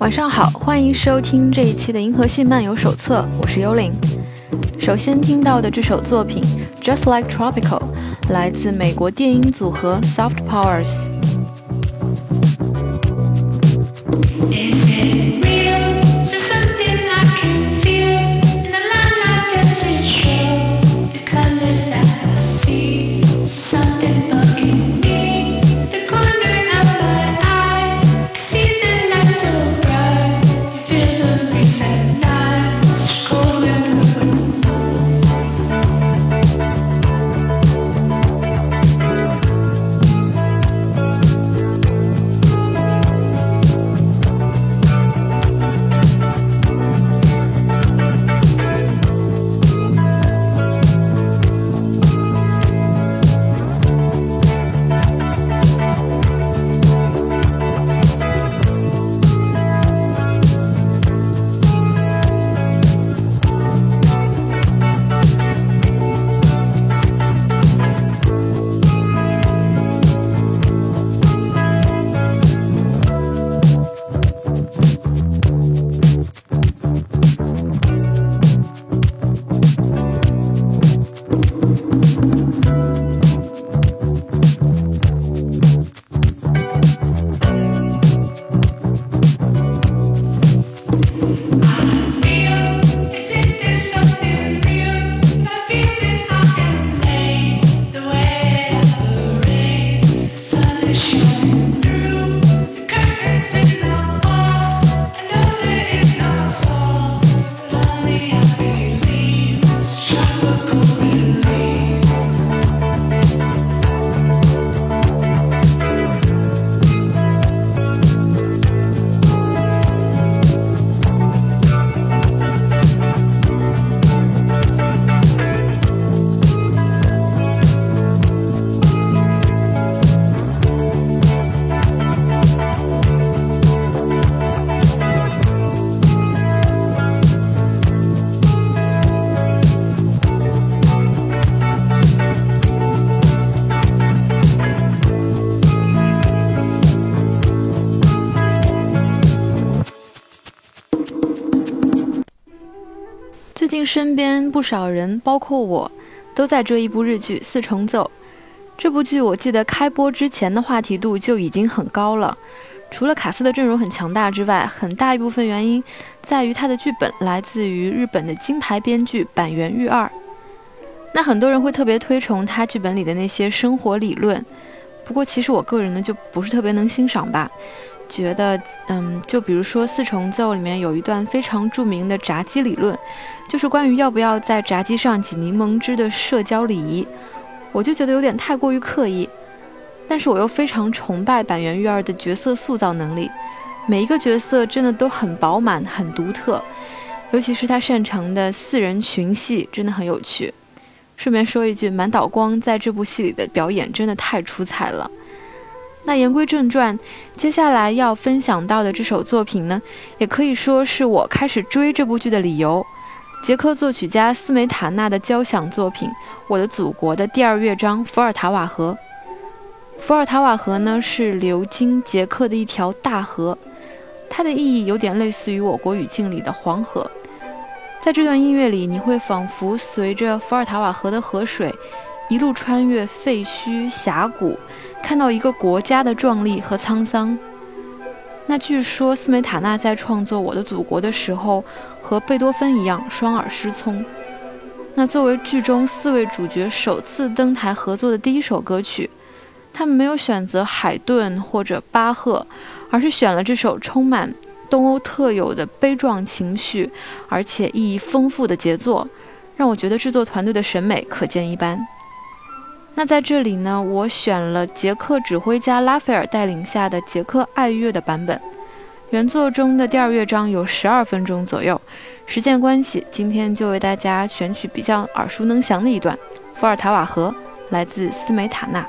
晚上好，欢迎收听这一期的《银河系漫游手册》，我是幽灵。首先听到的这首作品《Just Like Tropical》来自美国电音组合 Soft Powers。身边不少人，包括我，都在追一部日剧《四重奏》。这部剧我记得开播之前的话题度就已经很高了。除了卡斯的阵容很强大之外，很大一部分原因在于它的剧本来自于日本的金牌编剧板垣裕二。那很多人会特别推崇他剧本里的那些生活理论，不过其实我个人呢就不是特别能欣赏吧。觉得，嗯，就比如说《四重奏》里面有一段非常著名的炸鸡理论，就是关于要不要在炸鸡上挤柠檬汁的社交礼仪，我就觉得有点太过于刻意。但是我又非常崇拜板垣育二的角色塑造能力，每一个角色真的都很饱满、很独特，尤其是他擅长的四人群戏，真的很有趣。顺便说一句，满岛光在这部戏里的表演真的太出彩了。那言归正传，接下来要分享到的这首作品呢，也可以说是我开始追这部剧的理由。捷克作曲家斯梅塔纳的交响作品《我的祖国》的第二乐章《伏尔塔瓦河》。伏尔塔瓦河呢，是流经捷克的一条大河，它的意义有点类似于我国语境里的黄河。在这段音乐里，你会仿佛随着伏尔塔瓦河的河水，一路穿越废墟峡谷。看到一个国家的壮丽和沧桑。那据说斯梅塔纳在创作《我的祖国》的时候，和贝多芬一样双耳失聪。那作为剧中四位主角首次登台合作的第一首歌曲，他们没有选择海顿或者巴赫，而是选了这首充满东欧特有的悲壮情绪，而且意义丰富的杰作，让我觉得制作团队的审美可见一斑。那在这里呢，我选了捷克指挥家拉斐尔带领下的捷克爱乐的版本。原作中的第二乐章有十二分钟左右，时间关系，今天就为大家选取比较耳熟能详的一段《伏尔塔瓦河》，来自斯梅塔纳。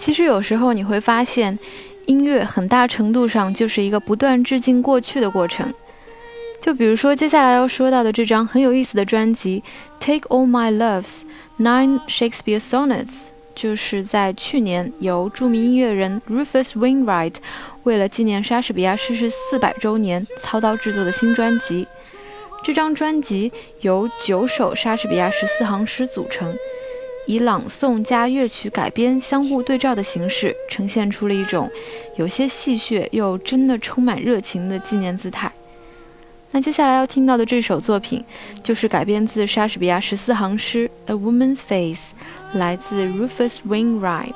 其实有时候你会发现，音乐很大程度上就是一个不断致敬过去的过程。就比如说接下来要说到的这张很有意思的专辑《Take All My Loves Nine Shakespeare Sonnets》，就是在去年由著名音乐人 Rufus Wainwright 为了纪念莎士比亚逝世四百周年操刀制作的新专辑。这张专辑由九首莎士比亚十四行诗组成，以朗诵加乐曲改编相互对照的形式，呈现出了一种有些戏谑又真的充满热情的纪念姿态。那接下来要听到的这首作品，就是改编自莎士比亚十四行诗《A Woman's Face》，来自 Rufus Wainwright。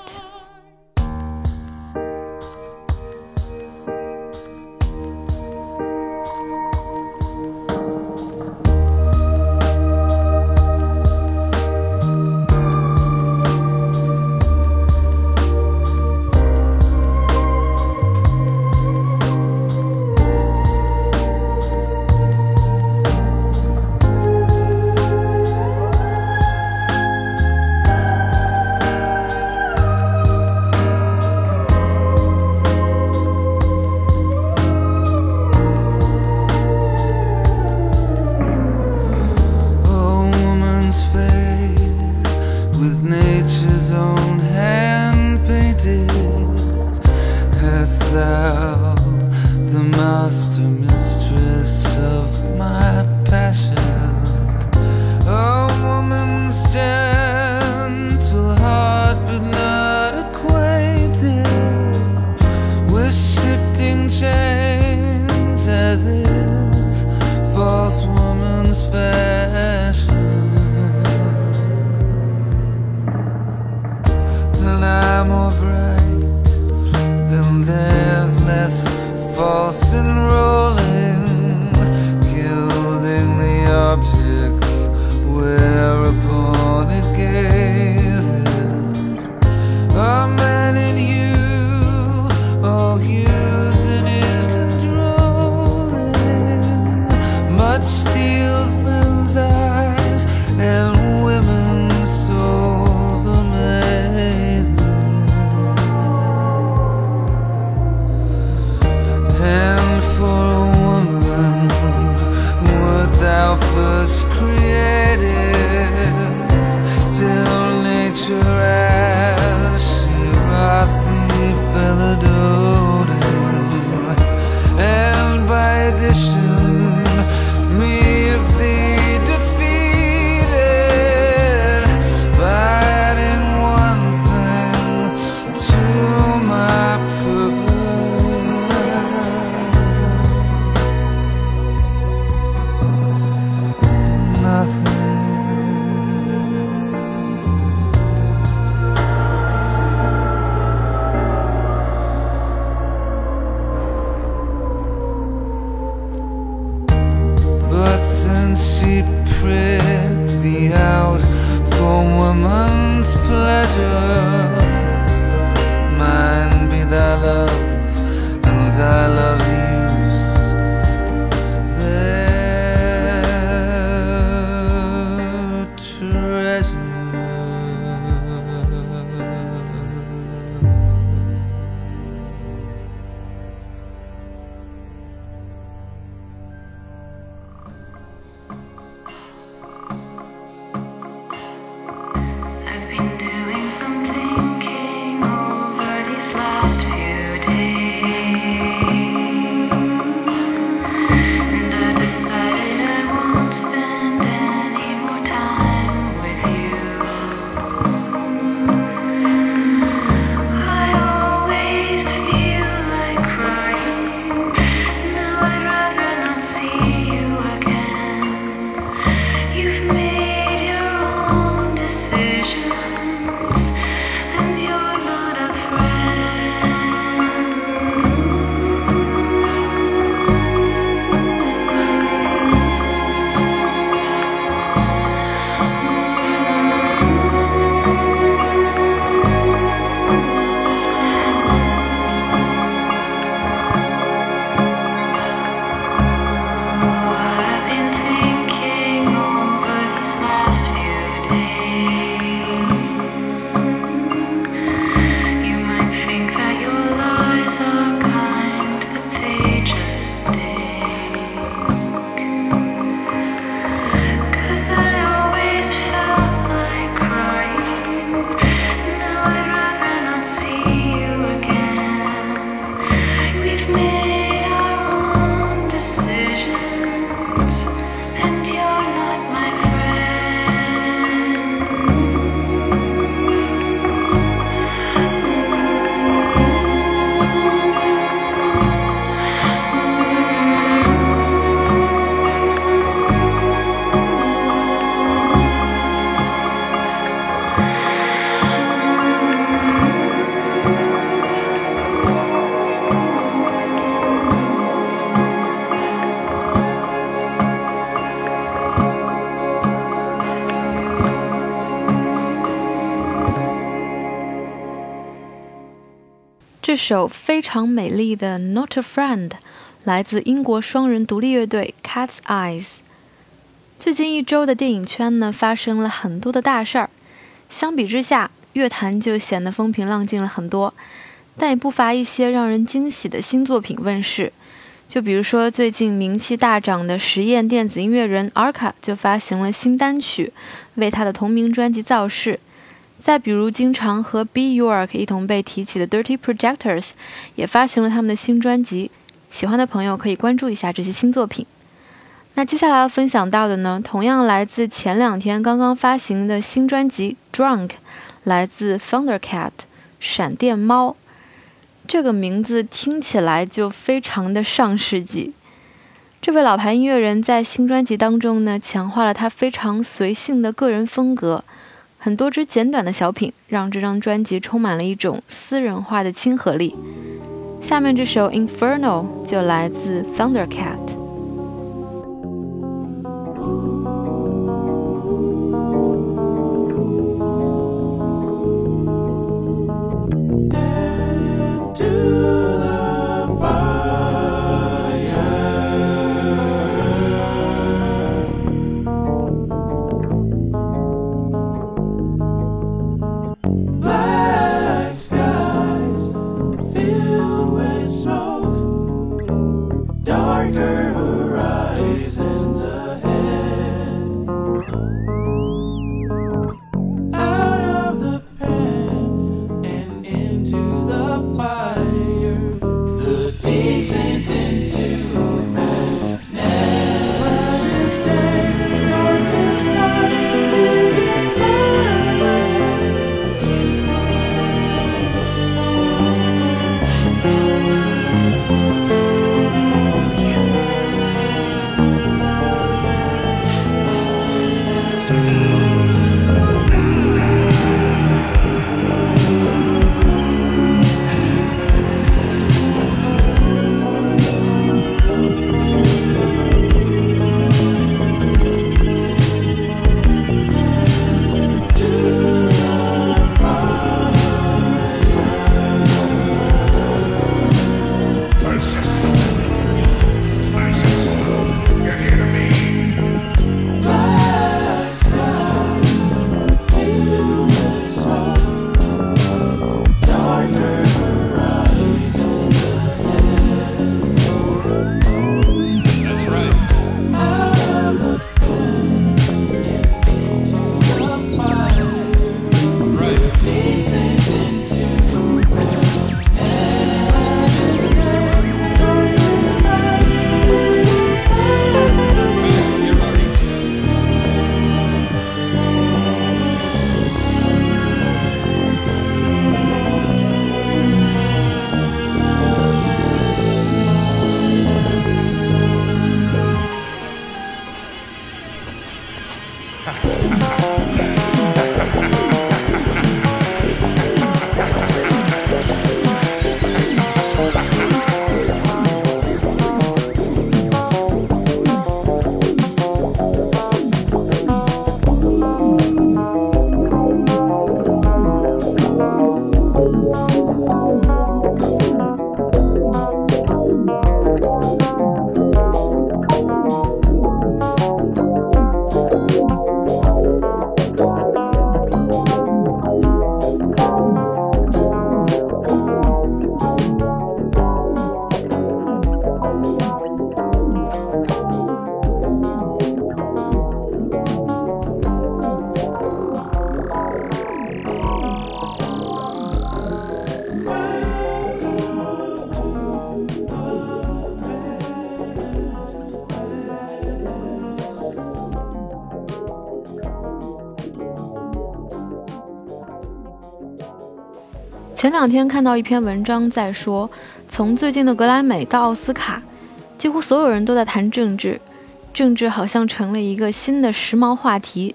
这首非常美丽的《Not a Friend》来自英国双人独立乐队 Cat's Eyes。最近一周的电影圈呢，发生了很多的大事儿，相比之下，乐坛就显得风平浪静了很多。但也不乏一些让人惊喜的新作品问世，就比如说最近名气大涨的实验电子音乐人 Arca 就发行了新单曲，为他的同名专辑造势。再比如，经常和 B York 一同被提起的 Dirty Projectors，也发行了他们的新专辑。喜欢的朋友可以关注一下这些新作品。那接下来要分享到的呢，同样来自前两天刚刚发行的新专辑《Drunk》，来自 Thundercat 闪电猫。这个名字听起来就非常的上世纪。这位老牌音乐人在新专辑当中呢，强化了他非常随性的个人风格。很多只简短的小品，让这张专辑充满了一种私人化的亲和力。下面这首《Inferno》就来自 Thundercat。前两天看到一篇文章，在说，从最近的格莱美到奥斯卡，几乎所有人都在谈政治，政治好像成了一个新的时髦话题。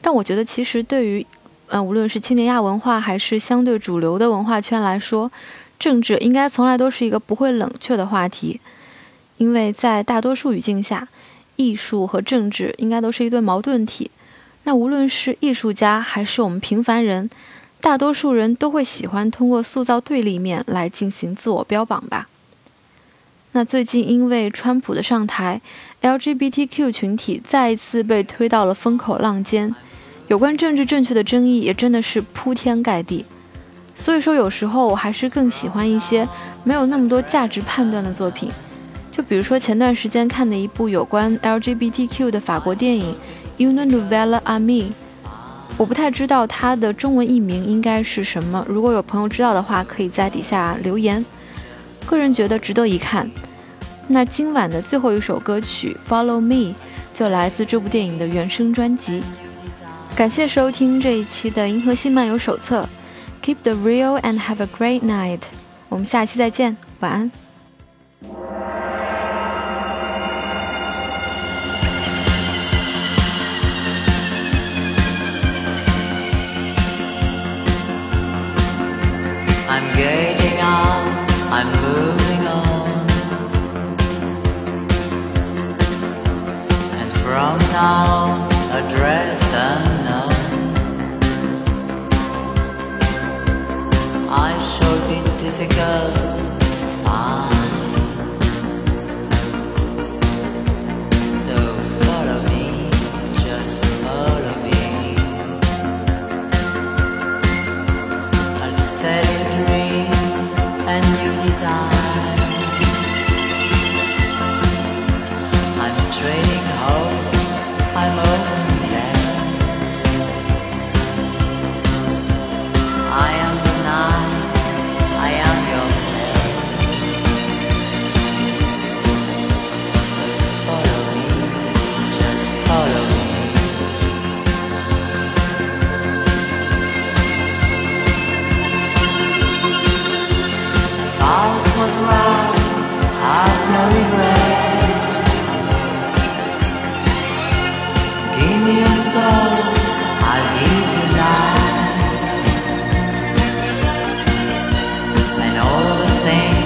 但我觉得，其实对于，呃，无论是青年亚文化还是相对主流的文化圈来说，政治应该从来都是一个不会冷却的话题，因为在大多数语境下，艺术和政治应该都是一对矛盾体。那无论是艺术家还是我们平凡人。大多数人都会喜欢通过塑造对立面来进行自我标榜吧。那最近因为川普的上台，LGBTQ 群体再一次被推到了风口浪尖，有关政治正确的争议也真的是铺天盖地。所以说，有时候我还是更喜欢一些没有那么多价值判断的作品。就比如说前段时间看的一部有关 LGBTQ 的法国电影《Une Nouvelle Amie》，我不太知道它的中文译名应该是什么。如果有朋友知道的话，可以在底下留言。个人觉得值得一看。那今晚的最后一首歌曲《Follow Me》就来自这部电影的原声专辑。感谢收听这一期的《银河系漫游手册》，Keep the real and have a great night。我们下期再见，晚安。skating on, I'm moving on. And from now, address unknown. I shall be difficult. And you desire. same.